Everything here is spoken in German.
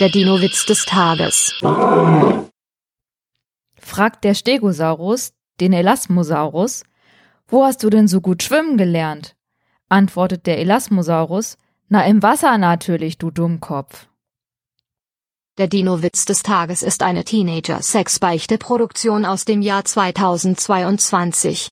Der Dino-Witz des Tages. Fragt der Stegosaurus den Elasmosaurus, wo hast du denn so gut schwimmen gelernt? Antwortet der Elasmosaurus, na im Wasser natürlich, du Dummkopf. Der Dino-Witz des Tages ist eine Teenager-Sexbeichte-Produktion aus dem Jahr 2022.